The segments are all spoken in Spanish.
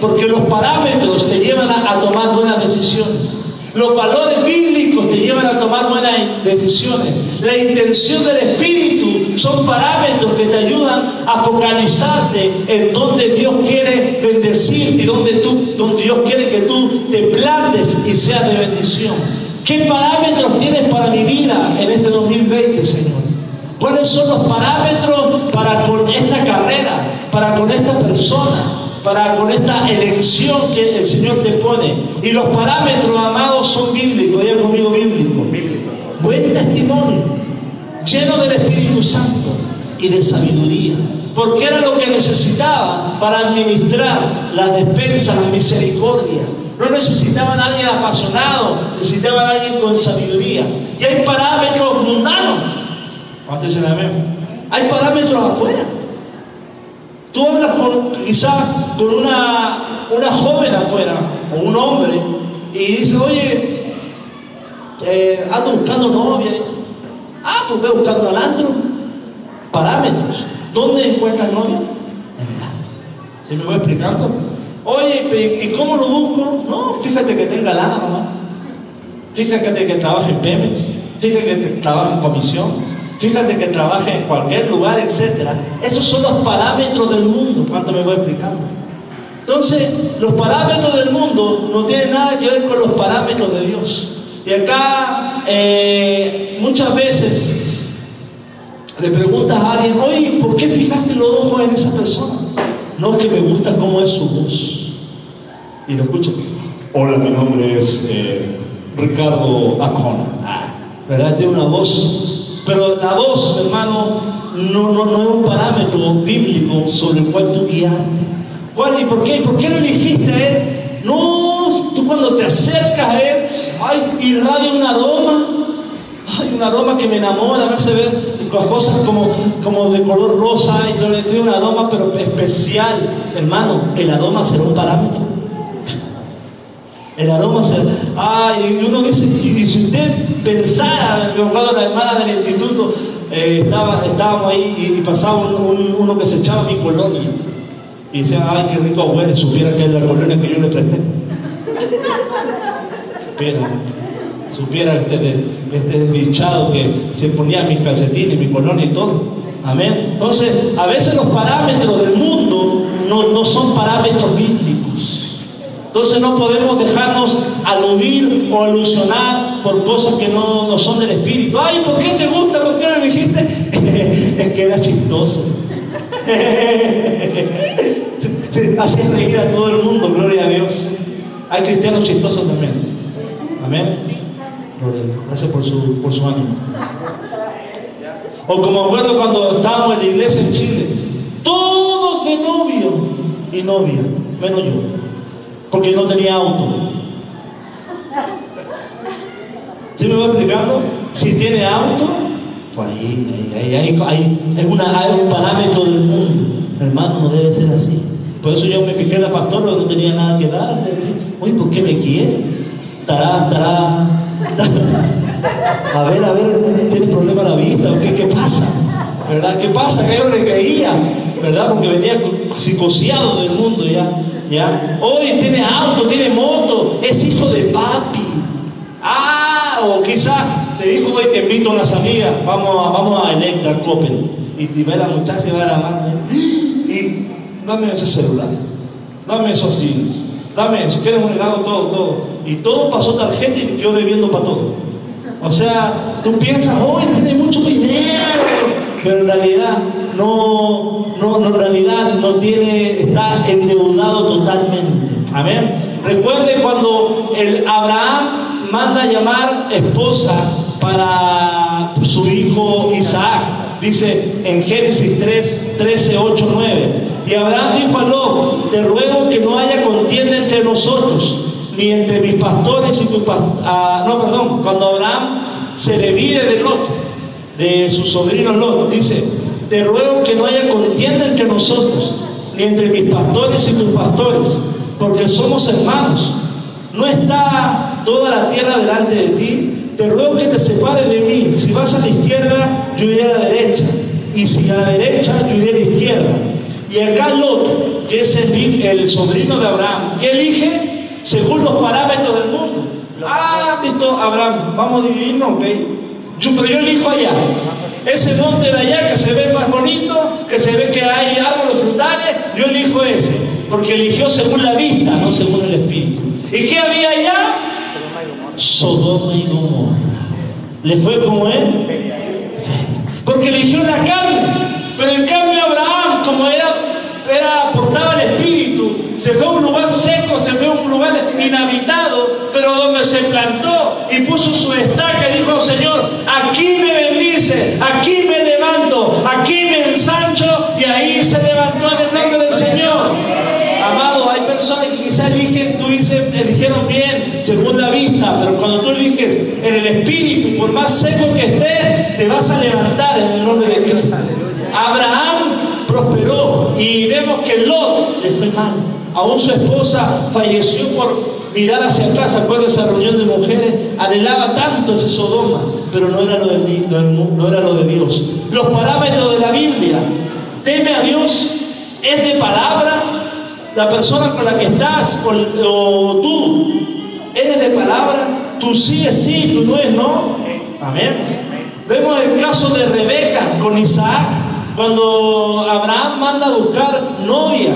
Porque los parámetros te llevan a, tomar buenas decisiones. Los valores bíblicos te llevan a tomar buenas decisiones. La intención del Espíritu son parámetros que te ayudan a focalizarte en donde Dios quiere bendecir y donde, donde Dios quiere que tú te plantes y seas de bendición. ¿Qué parámetros tienes para mi vida en este 2020, Señor? ¿Cuáles son los parámetros para con esta carrera, para con esta persona? Para con esta elección que el Señor te pone. Y los parámetros, amados, son bíblicos, diga conmigo bíblico. Buen testimonio, lleno del Espíritu Santo y de sabiduría. Porque era lo que necesitaba para administrar las despensas, la misericordia. No necesitaban a alguien apasionado, necesitaban a alguien con sabiduría. Y hay parámetros mundanos. Hay parámetros afuera. Tú hablas con, quizás con una, una joven afuera, o un hombre, y dice, oye, eh, ando buscando novia. ah, pues voy buscando al antro. Parámetros. ¿Dónde encuentras novia? En el antro. ¿Se me voy explicando? Oye, ¿y cómo lo busco? No, fíjate que tenga lana nomás. Fíjate que trabaje en Pemex. Fíjate que trabaje en comisión fíjate que trabaje en cualquier lugar, etc. Esos son los parámetros del mundo. ¿Cuánto me voy explicando? Entonces, los parámetros del mundo no tienen nada que ver con los parámetros de Dios. Y acá eh, muchas veces le preguntas a alguien, oye, ¿por qué fijaste los ojos en esa persona? No es que me gusta cómo es su voz. Y lo escucho. Hola, mi nombre es eh, Ricardo Acona. Ah, ¿Verdad? Tiene una voz pero la voz, hermano, no, no, no es un parámetro bíblico sobre el cual tú guiaste. ¿Cuál y por qué? ¿Por qué no elegiste a él? No, tú cuando te acercas a él, ay, irradia un aroma. Hay un aroma que me enamora, me hace ver cosas como, como de color rosa y tiene un aroma pero especial. Hermano, el aroma será un parámetro. El aroma será. Ay, y uno dice, y si usted pensara, me acuerdo la hermana del instituto, eh, estaba, estábamos ahí y, pasaba uno que se echaba mi colonia. Y decía, ay, qué rico huele, supiera que es la colonia que yo le presté. Supiera, supiera este, este desdichado que se ponía mis calcetines, mi colonia y todo. Amén. Entonces, a veces los parámetros del mundo no, no son parámetros bíblicos. Entonces no podemos dejarnos aludir o alusionar por cosas que no, no son del Espíritu. Ay, ¿por qué te gusta? ¿Por qué no dijiste? es que era chistoso. Hacía reír a todo el mundo, gloria a Dios. Hay cristianos chistosos también. Amén. Gloria. Gracias por su, por su ánimo. O como acuerdo cuando estábamos en la iglesia en Chile, todos de novio y novia, menos yo porque no tenía auto. ¿Sí me voy explicando? Si tiene auto, pues ahí, ahí, ahí, ahí es, una, un parámetro del mundo. Hermano, no debe ser así. Por eso yo me fijé en la pastora, no tenía nada que darle. Oye, ¿por qué me quiere? Tará, tará. A ver, a ver, tiene problema la vista, ¿qué, qué pasa? ¿Verdad? ¿Qué pasa? Que yo le caía, ¿verdad? Porque venía psicoseado del mundo ya. ¿ya? Hoy tiene auto, tiene moto, es hijo de papi. Ah, o quizás te dijo, hoy te invito a unas amigas, vamos a, vamos a Electra Copen. Y te ve la muchacha y ve a la mano. Y dame ese celular, dame esos jeans, dame eso, quieres un helado, todo, todo. Y todo pasó tarjeta y quedó debiendo para todo. O sea, tú piensas, hoy tiene mucho dinero, pero en realidad no, no, en realidad no tiene, está endeudado totalmente. Amén. Recuerde cuando el Abraham manda llamar esposa para su hijo Isaac. Dice en Génesis 3, 13, 8, 9. Y Abraham dijo a Lot, te ruego que no haya contienda entre nosotros, ni entre mis pastores y tu pastor. Ah, no, perdón, cuando Abraham se divide de Lot, de su sobrino Lot, dice, te ruego que no haya contienda entre nosotros, ni entre mis pastores y tus pastores, porque somos hermanos. No está toda la tierra delante de ti. Te ruego que te separes de mí. Si vas a la izquierda, yo iré a la derecha. Y si a la derecha, yo iré a la izquierda. Y acá Lot que es el, el sobrino de Abraham, ¿qué elige? Según los parámetros del mundo. Ah, visto Abraham, vamos a dividirnos, ok. Yo, pero yo elijo allá. Ese monte de allá que se ve más bonito, que se ve que hay árboles frutales, yo elijo ese. Porque eligió según la vista, no según el espíritu. ¿Y qué había allá? Sodoma y Gomorra. ¿Le fue como él? Porque eligió la carne. Pero en cambio Abraham, como era, era portaba el espíritu, se fue a un lugar seco, se fue a un lugar inhabitado, pero donde se plantó y puso su estaca y dijo, Señor, aquí me bendice, aquí me levanto, aquí me ensancho y ahí se levantó en el nombre del Señor. Amado, hay personas que quizás eligen, tú dices, eligieron bien, según la vista, pero cuando tú eliges en el espíritu, por más seco que estés, te vas a levantar en el nombre de Cristo. Abraham prosperó y vemos que Lot le fue mal. Aún su esposa falleció por mirar hacia atrás, ¿se acuerda de esa reunión de mujeres? Anhelaba tanto ese Sodoma, pero no era lo de, no era lo de Dios. Los parámetros de la Biblia, teme a Dios, es de palabra, la persona con la que estás, o, tú, eres de palabra, tú sí es sí, tú no es no. Amén. Vemos el caso de Rebeca con Isaac, cuando Abraham manda a buscar novia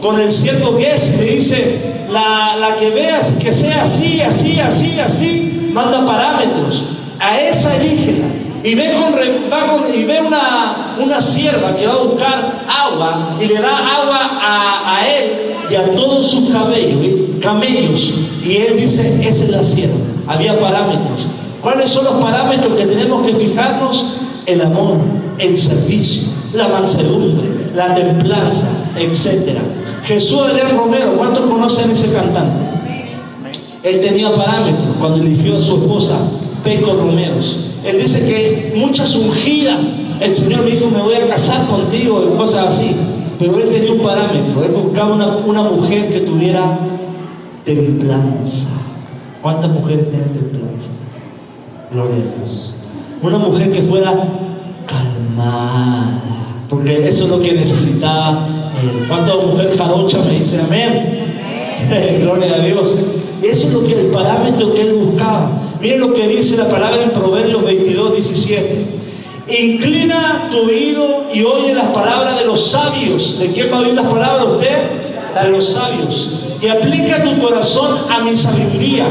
con el siervo que es, le dice, la, la que veas que sea así, así, así, así, manda parámetros. A esa elígela. Y ve, con, y ve una, una sierva que va a buscar agua y le da agua a, a él y a todos sus cabellos, camellos. Y él dice, esa es la sierva. Había parámetros. ¿Cuáles son los parámetros que tenemos que fijarnos? El amor, el servicio, la mansedumbre, la templanza, etcétera. Jesús Adrián Romero, ¿cuántos conocen ese cantante? Él tenía parámetros cuando eligió a su esposa, Peco Romeros. Él dice que muchas ungidas, el Señor me dijo, me voy a casar contigo y cosas así. Pero él tenía un parámetro, él buscaba una, mujer que tuviera templanza. ¿Cuántas mujeres tienen templanza? Gloria a Dios. Una mujer que fuera calmada, porque eso es lo que necesitaba ¿Cuántas mujeres jarocha me dice amén? Gloria a Dios. Eso es lo que el parámetro que él buscaba. Miren lo que dice la palabra en Proverbios 22, 17. Inclina tu oído y oye las palabras de los sabios. ¿De quién va a oír las palabras usted? De los sabios. Y aplica tu corazón a mi sabiduría,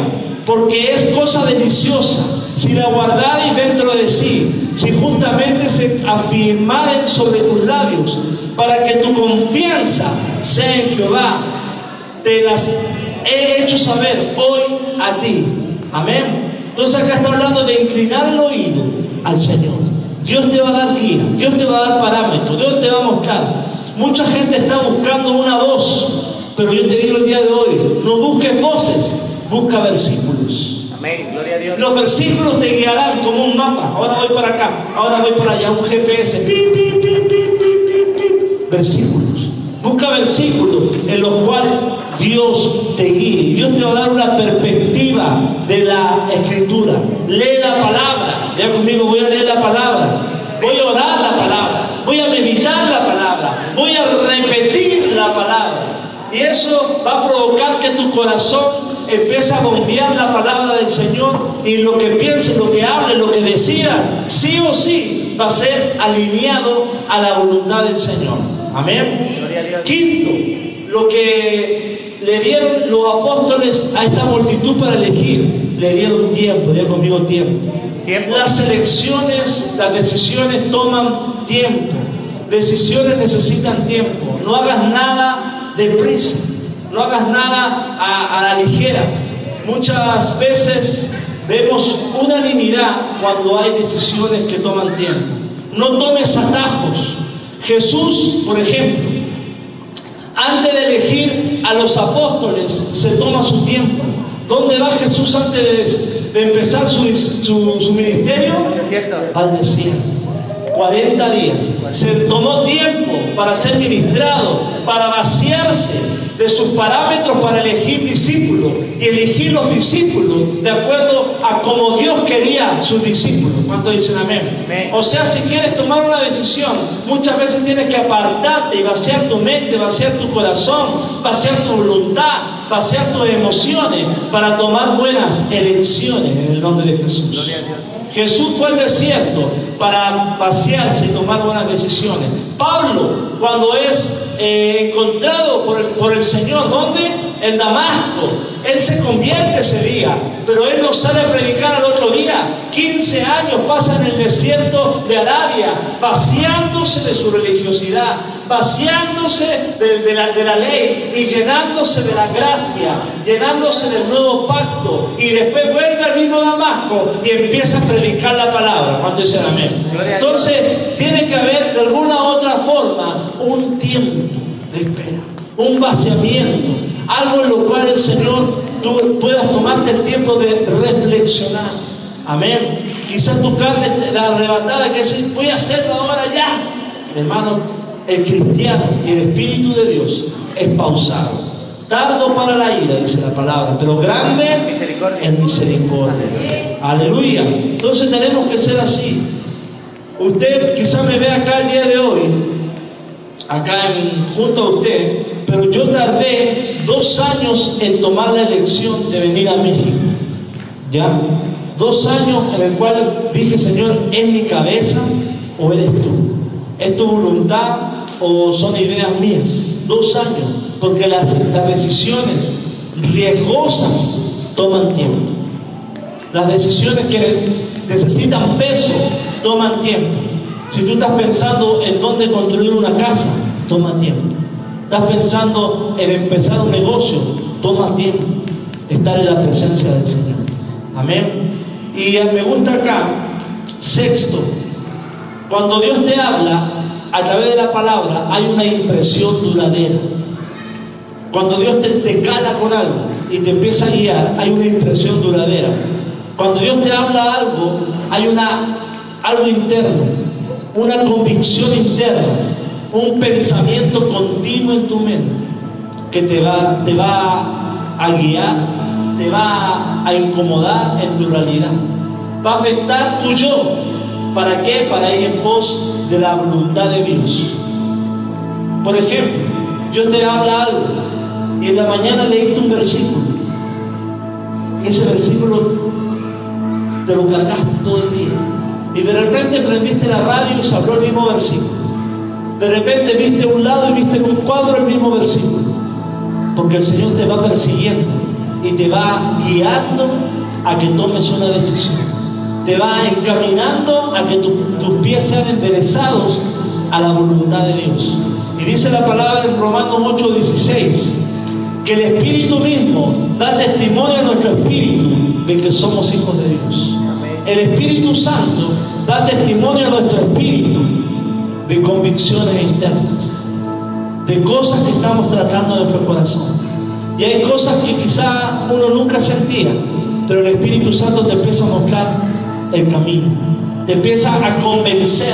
porque es cosa deliciosa. Si la guardares dentro de sí, si juntamente se afirmaren sobre tus labios, para que tu confianza sea en Jehová. Te las he hecho saber hoy a ti. Amén. Entonces acá está hablando de inclinar el oído al Señor. Dios te va a dar guía, Dios te va a dar parámetros, Dios te va a mostrar. Mucha gente está buscando una voz, pero yo te digo el día de hoy, no busques voces, busca versículos. Amén, gloria a Dios. Los versículos te guiarán como un mapa. Ahora voy para acá, ahora voy para allá, un GPS. pi, versículos. Busca versículos en los cuales Dios te guíe. Dios te va a dar una perspectiva de la escritura. Lee la palabra. Ya conmigo voy a leer la palabra. Voy a orar la palabra. Voy a meditar la palabra. Voy a repetir la palabra. Y eso va a provocar que tu corazón empiece a confiar la palabra del Señor y lo que pienses, lo que hables, lo que decidas, sí o sí va a ser alineado a la voluntad del Señor. Amén. Quinto, lo que le dieron los apóstoles a esta multitud para elegir, le dieron tiempo, ya conmigo tiempo. Las elecciones, las decisiones toman tiempo. Decisiones necesitan tiempo. No hagas nada deprisa. No hagas nada a, a la ligera. Muchas veces vemos unanimidad cuando hay decisiones que toman tiempo. No tomes atajos. Jesús, por ejemplo, antes de elegir a los apóstoles, se toma su tiempo. ¿Dónde va Jesús antes de, empezar su, ministerio? Al desierto. 40 días. Se tomó tiempo para ser ministrado, para vaciarse, de sus parámetros para elegir discípulos y elegir los discípulos de acuerdo a como Dios quería sus discípulos. ¿Cuántos dicen amén? O sea, si quieres tomar una decisión, muchas veces tienes que apartarte y vaciar tu mente, vaciar tu corazón, vaciar tu voluntad, vaciar tus emociones para tomar buenas elecciones en el nombre de Jesús. Jesús fue al desierto para vaciarse y tomar buenas decisiones. Pablo, cuando es eh, encontrado por el, por el Señor, ¿dónde? En Damasco. Él se convierte ese día, pero él no sale a predicar al otro día. 15 años pasa en el desierto de Arabia, vaciándose de su religiosidad, vaciándose de, la, de la ley y llenándose de la gracia, llenándose del nuevo pacto. Y después vuelve al mismo Damasco y empieza a predicar la palabra. ¿Cuánto dicen amén? Entonces, tiene que haber de alguna u otra forma un tiempo de espera, un vaciamiento, algo en lo cual el Señor tú puedas tomarte el tiempo de reflexionar. Amén. Quizás tu carne la arrebatada que dice, voy a hacerlo ahora ya. Hermano, el cristiano y el Espíritu de Dios es pausado. Tardo para la ira, dice la palabra, pero grande en misericordia. Aleluya. Entonces tenemos que ser así. Usted quizás me ve acá el día de hoy, acá junto a usted, pero yo tardé dos años en tomar la elección de venir a México. ¿Ya? Dos años en el cual dije, Señor, ¿es mi cabeza o eres tú? ¿Es tu voluntad o son ideas mías? Dos años, porque las, las decisiones riesgosas toman tiempo. Las decisiones que necesitan peso toman tiempo. Si tú estás pensando en dónde construir una casa, toma tiempo. Estás pensando en empezar un negocio, toma tiempo. Estar en la presencia del Señor. Amén. Y me gusta acá, sexto, cuando Dios te habla a través de la palabra, hay una impresión duradera. Cuando Dios te, cala con algo y te empieza a guiar, hay una impresión duradera. Cuando Dios te habla algo, hay una, algo interno, una convicción interna, un pensamiento continuo en tu mente que te va, te va a guiar te va a incomodar en tu realidad. Va a afectar tu yo. ¿Para qué? Para ir en pos de la voluntad de Dios. Por ejemplo, Dios te habla algo y en la mañana leíste un versículo. Y ese versículo te lo cargaste todo el día. Y de repente prendiste la radio y se habló el mismo versículo. De repente viste un lado y viste en un cuadro el mismo versículo. Porque el Señor te va persiguiendo y te va guiando a que tomes una decisión. Te va encaminando a que tus pies sean enderezados a la voluntad de Dios. Y dice la palabra en Romanos 8:16, que el Espíritu mismo da testimonio a nuestro espíritu de que somos hijos de Dios. El Espíritu Santo da testimonio a nuestro espíritu de convicciones internas, de cosas que estamos tratando en nuestro corazón. Y hay cosas que quizá uno nunca sentía, pero el Espíritu Santo te empieza a mostrar el camino, te empieza a convencer,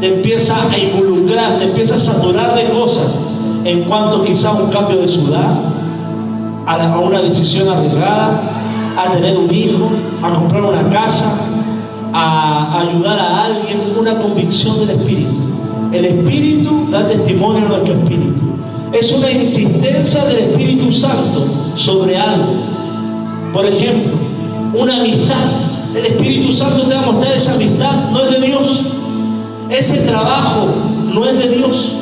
te empieza a involucrar, te empieza a saturar de cosas en cuanto quizá a un cambio de ciudad, a, una decisión arriesgada, a tener un hijo, a comprar una casa, a ayudar a alguien, una convicción del Espíritu. El Espíritu da testimonio a nuestro Espíritu es una insistencia del Espíritu Santo sobre algo. Por ejemplo, una amistad. El Espíritu Santo te va a mostrar esa amistad, no es de Dios. Ese trabajo no es de Dios.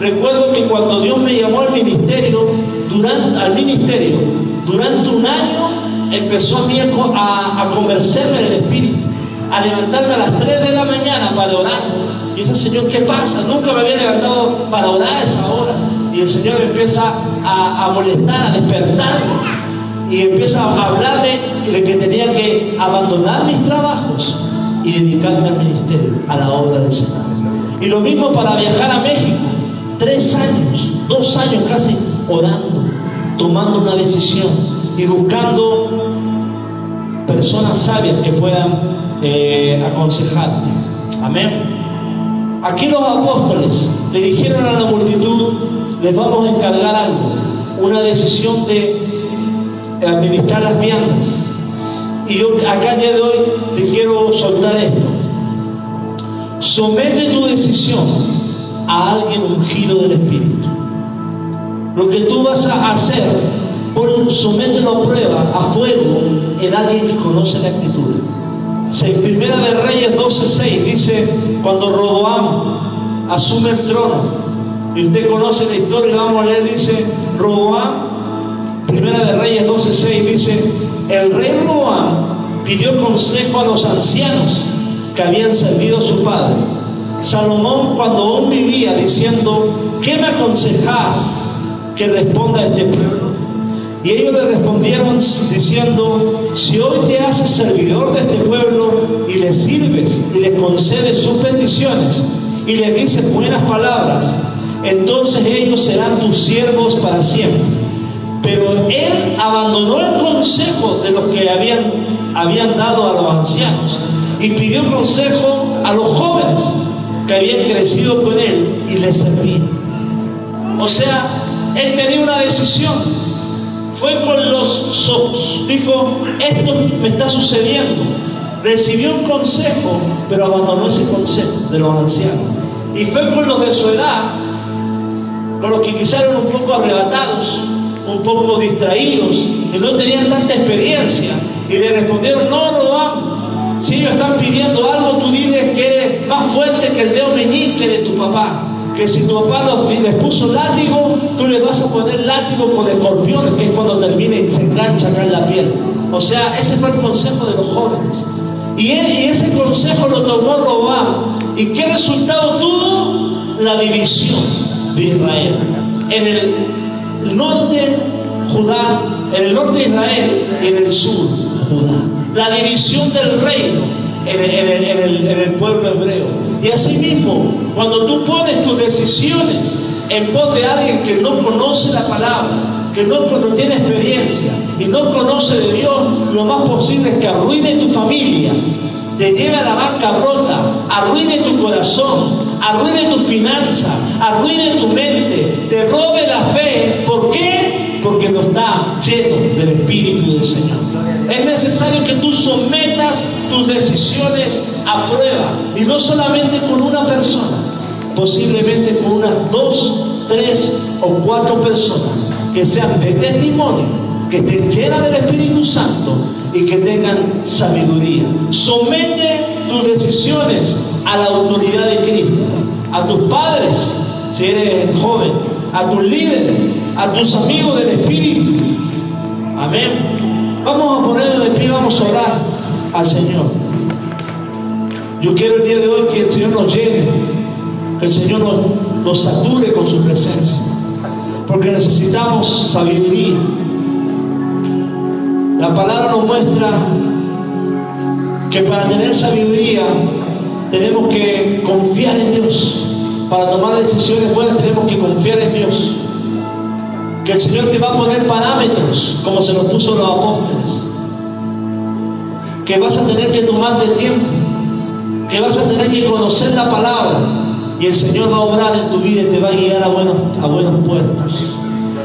Recuerdo que cuando Dios me llamó al ministerio, durante, al ministerio, durante un año empezó a mí a, a convencerme en el Espíritu, a levantarme a las 3 de la mañana para orar. Y dije, Señor, ¿qué pasa? Nunca me había levantado para orar a esa hora. Y el Señor empieza a, molestar, a despertarme. Y empieza a hablarme de que tenía que abandonar mis trabajos y dedicarme al ministerio, a la obra del Señor. Y lo mismo para viajar a México. Tres años, dos años casi orando, tomando una decisión y buscando personas sabias que puedan eh, aconsejarte. Amén. Aquí los apóstoles le dijeron a la multitud, les vamos a encargar algo. una decisión de administrar las viandas. Y yo acá día de hoy te quiero soltar esto. Somete tu decisión a alguien ungido del Espíritu. Lo que tú vas a hacer, pon, somételo a prueba, a fuego, en alguien que conoce la Escritura. Primera de Reyes 12.6 dice, cuando Roboam asume el trono, y usted conoce la historia, la vamos a leer, dice, Roboam, Primera de Reyes 12.6 dice, el rey Roboam pidió consejo a los ancianos que habían servido a su padre. Salomón cuando aún vivía diciendo, ¿qué me aconsejas que responda a este pueblo? Y ellos le respondieron diciendo, si hoy te haces servidor de este pueblo y le sirves y le concedes sus peticiones y le dices buenas palabras, entonces ellos serán tus siervos para siempre. Pero él abandonó el consejo de los que habían, habían dado a los ancianos y pidió consejo a los jóvenes que habían crecido con él y le servían. O sea, él tenía una decisión. Fue con los, dijo, esto me está sucediendo. Recibió un consejo, pero abandonó ese consejo de los ancianos. Y fue con los de su edad con los que quizás eran un poco arrebatados, un poco distraídos y no tenían tanta experiencia. Y le respondieron, no, no, si ellos están pidiendo algo, tú diles que eres más fuerte que el dedo meñique de tu papá. Que si tu papá les puso látigo, tú les vas a poner látigo con escorpiones, que es cuando termina y se engancha acá en la piel. O sea, ese fue el consejo de los jóvenes. Y, y ese consejo lo tomó Robán. ¿Y qué resultado tuvo? La división de Israel. En el norte, Judá, en el norte de Israel y en el sur, Judá. La división del reino en el, pueblo hebreo. Y así mismo, cuando tú pones tus decisiones en pos de alguien que no conoce la palabra, que no, no, tiene experiencia y no conoce de Dios, lo más posible es que arruine tu familia, te lleve a la bancarrota, arruine tu corazón, arruine tu finanza, arruine tu mente, te robe la fe. ¿Por qué? Porque no está lleno del Espíritu del Señor. Es necesario que tú sometas tus decisiones a prueba y no solamente con una persona, posiblemente con unas dos, tres o cuatro personas que sean de testimonio, que estén llenas del Espíritu Santo y que tengan sabiduría. Somete tus decisiones a la autoridad de Cristo, a tus padres, si eres joven, a tus líderes, a tus amigos del Espíritu. Amén. Vamos a ponerlo de pie, vamos a orar al Señor. Yo quiero el día de hoy que el Señor nos llene, que el Señor nos, nos sature con su presencia, porque necesitamos sabiduría. La palabra nos muestra que para tener sabiduría tenemos que confiar en Dios. Para tomar decisiones buenas tenemos que confiar en Dios. Que el Señor te va a poner parámetros como se los puso los apóstoles. Que vas a tener que tomar de tiempo. Que vas a tener que conocer la palabra. Y el Señor va a obrar en tu vida y te va a guiar a buenos, a buenos puertos.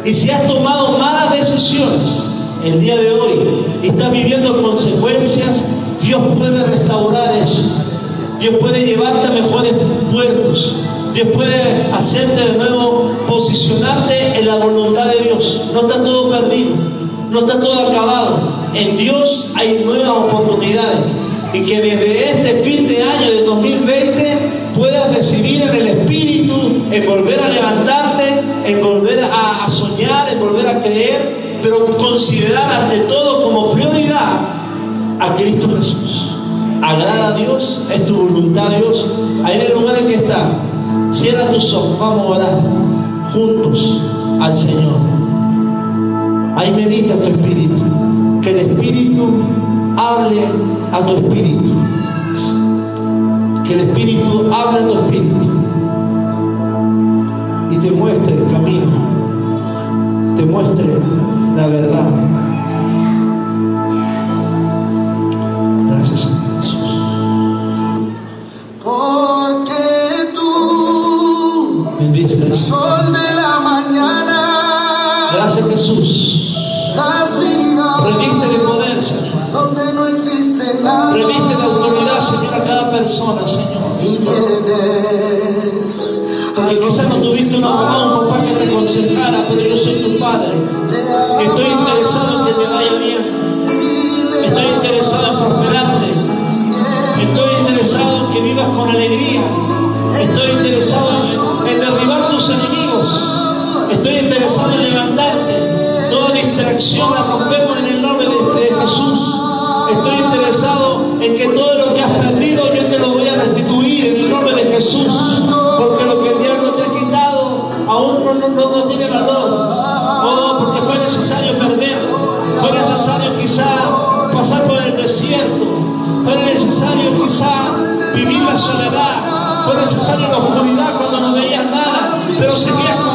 Y si has tomado malas decisiones el día de hoy y estás viviendo consecuencias, Dios puede restaurar eso. Dios puede llevarte a mejores puertos. Dios puede hacerte de nuevo posicionarte en la voluntad de Dios. No está todo perdido, no está todo acabado. En Dios hay nuevas oportunidades. Y que desde este fin de año de 2020 puedas decidir en el Espíritu, en volver a levantarte, en volver a, soñar, en volver a creer, pero considerar ante todo como prioridad a Cristo Jesús agrada a Dios, es tu voluntad Dios. Ahí en el lugar en que está, cierra tus ojos, vamos a orar juntos al Señor. Ahí medita tu espíritu, que el espíritu hable a tu espíritu. Que el espíritu hable a tu espíritu y te muestre el camino, te muestre la verdad. yo no papá que te aconsejara, pero yo soy tu padre. Estoy interesado en que te vaya bien. Estoy interesado en prosperarte. Estoy interesado en que vivas con alegría. Estoy interesado en, derribar tus enemigos. Estoy interesado en levantarte. Toda distracción a romper puedes usar en la oscuridad cuando no veías nada, pero seguías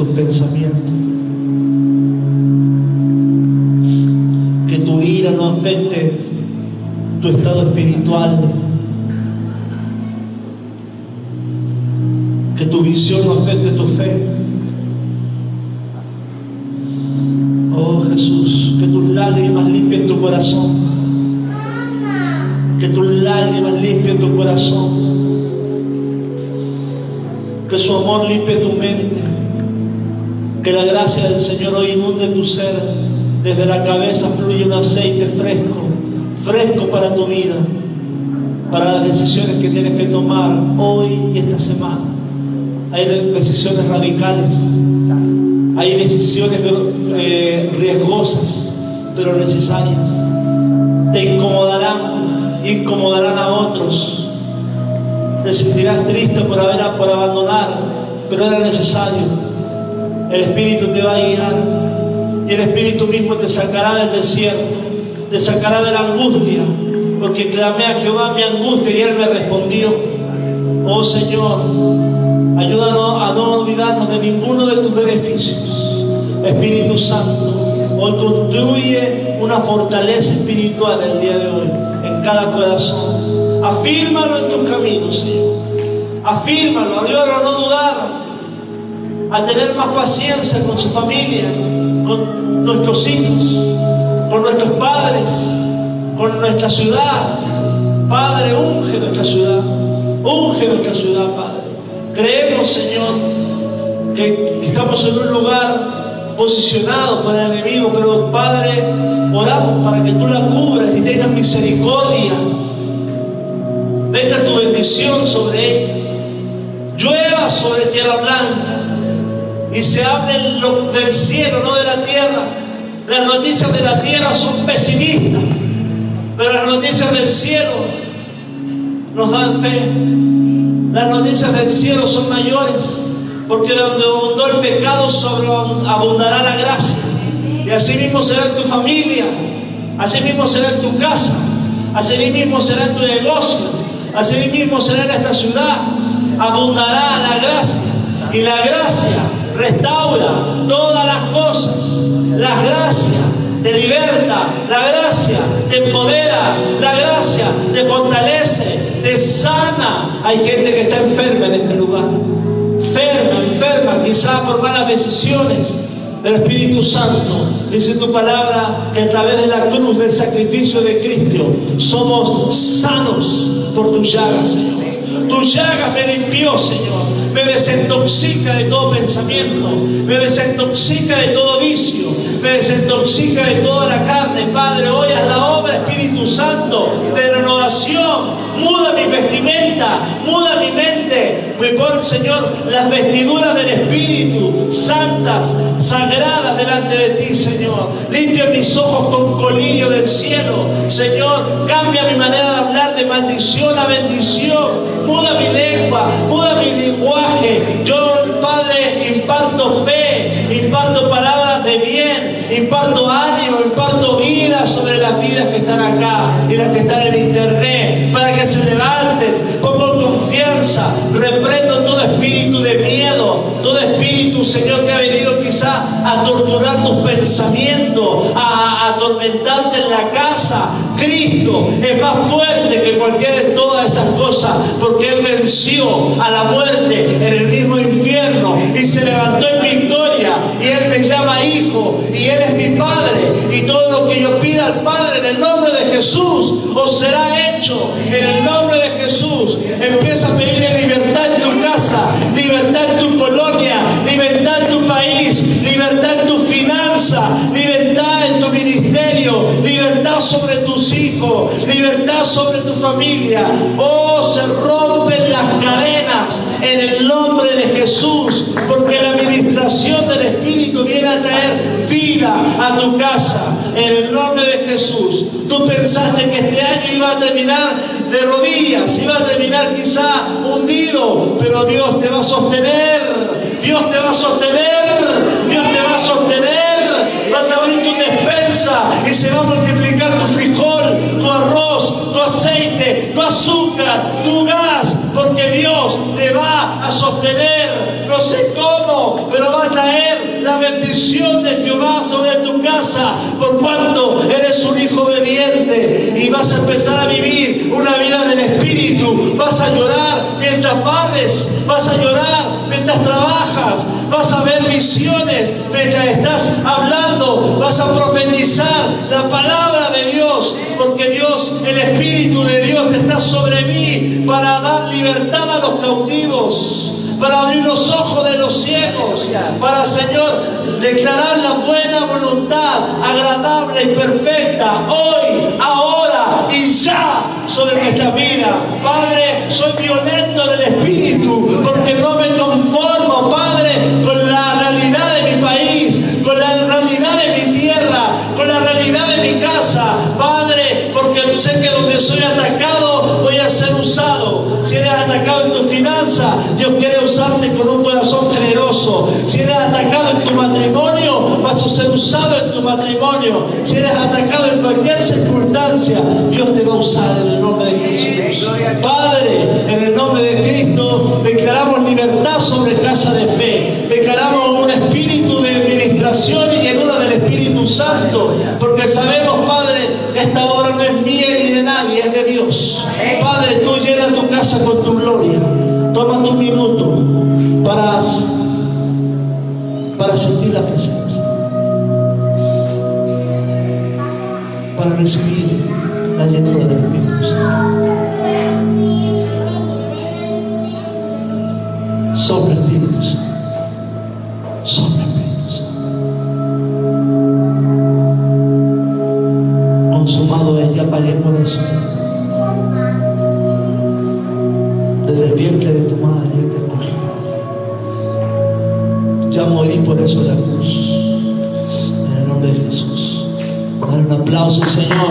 tus pensamientos. Que tu ira no afecte tu estado espiritual. Que tu visión no afecte tu fe. Oh Jesús, que tus lágrimas limpien tu corazón. Que tus lágrimas limpien tu corazón. Que su amor limpie tu mente. Que la gracia del Señor hoy inunde tu ser. Desde la cabeza fluye un aceite fresco, fresco para tu vida, para las decisiones que tienes que tomar hoy y esta semana. Hay decisiones radicales, hay decisiones eh, riesgosas, pero necesarias. Te incomodarán, incomodarán a otros. Te sentirás triste por, haber, por abandonar, pero era necesario. El Espíritu te va a guiar y el Espíritu mismo te sacará del desierto, te sacará de la angustia, porque clamé a Jehová mi angustia y Él me respondió. Oh Señor, ayúdanos a no olvidarnos de ninguno de tus beneficios. Espíritu Santo, hoy construye una fortaleza espiritual el día de hoy en cada corazón. Afírmalo en tus caminos, Señor. Afírmalo, ayúdalo a no dudar, a tener más paciencia con su familia, con nuestros hijos, con nuestros padres, con nuestra ciudad. Padre, unge nuestra ciudad, unge nuestra ciudad, Padre. Creemos, Señor, que estamos en un lugar posicionado por el enemigo, pero Padre, oramos para que tú la cubras y tengas misericordia. Venga tu bendición sobre ella. Llueva sobre tierra blanca y se hable del cielo, no de la tierra. Las noticias de la tierra son pesimistas, pero las noticias del cielo nos dan fe. Las noticias del cielo son mayores, porque donde abundó el pecado abundará la gracia. Y así mismo será en tu familia, así mismo será en tu casa, así mismo será en tu negocio, así mismo será en esta ciudad. Abundará la gracia y la gracia restaura todas las cosas. La gracia te liberta, la gracia te empodera, la gracia te fortalece, te sana. Hay gente que está enferma en este lugar. Enferma, enferma, quizá por malas decisiones. del Espíritu Santo dice tu palabra que a través de la cruz del sacrificio de Cristo somos sanos por tus llagas, Señor. Tu llaga me limpió, Señor. Me desintoxica de todo pensamiento. Me desintoxica de todo vicio. Me desintoxica de toda la carne. Padre, hoy es la obra, Espíritu Santo, de renovación. Muda mi vestimenta, muda mi mente. Me pone, Señor, las vestiduras del Espíritu, santas, sagradas delante de ti, Señor. Limpia mis ojos con colirio del cielo. Señor, cambia mi manera de hablar de maldición a bendición muda mi lengua, muda mi lenguaje. Yo, Padre, imparto fe, imparto palabras de bien, imparto ánimo, imparto vida sobre las vidas que están acá y las que están en internet, para que se levanten, pongo confianza, reprendo todo espíritu de miedo, todo espíritu, Señor, que ha a torturar tus pensamientos, a, atormentarte en la casa. Cristo es más fuerte que cualquiera de todas esas cosas, porque Él venció a la muerte en el mismo infierno y se levantó en victoria y Él me llama hijo y Él es mi Padre y todo lo que yo pida al Padre en el nombre de Jesús os será hecho en el nombre de Jesús. Empieza a pedir libertad sobre tu familia. Oh, se rompen las cadenas en el nombre de Jesús, porque la administración del Espíritu viene a traer vida a tu casa en el nombre de Jesús. Tú pensaste que este año iba a terminar de rodillas, iba a terminar quizá hundido, pero Dios te va a sostener, Dios te va a sostener, Dios te va a sostener, vas a abrir tu despensa y se va a multiplicar vas a empezar a vivir una vida del Espíritu, vas a llorar mientras vales, vas a llorar mientras trabajas, vas a ver visiones mientras estás hablando, vas a profetizar la palabra de Dios, porque Dios, el Espíritu de Dios está sobre mí para dar libertad a los cautivos para abrir los ojos de los ciegos, para, Señor, declarar la buena voluntad, agradable y perfecta, hoy, ahora ya sobre nuestra vida. Padre, soy violento del Espíritu, porque no me conformo, Padre, con la realidad de mi país, con la realidad de mi tierra, con la realidad de mi casa, Padre, porque sé que donde soy atacado voy a ser usado. Si eres atacado en tu finanza, Dios quiere usarte con un corazón generoso. Si eres atacado en tu matrimonio, vas a ser usado en tu matrimonio. Si eres atacado en cualquier circunstancia, Dios te va a usar en el nombre de Jesús. Padre, en el nombre de Cristo, declaramos libertad sobre casa de fe. Declaramos un espíritu de administración y llenura del Espíritu Santo, porque sabemos, Padre, que esta obra no es mía ni de nadie, es de Dios. Padre, tú llenas tu casa con tu gloria. Recibir la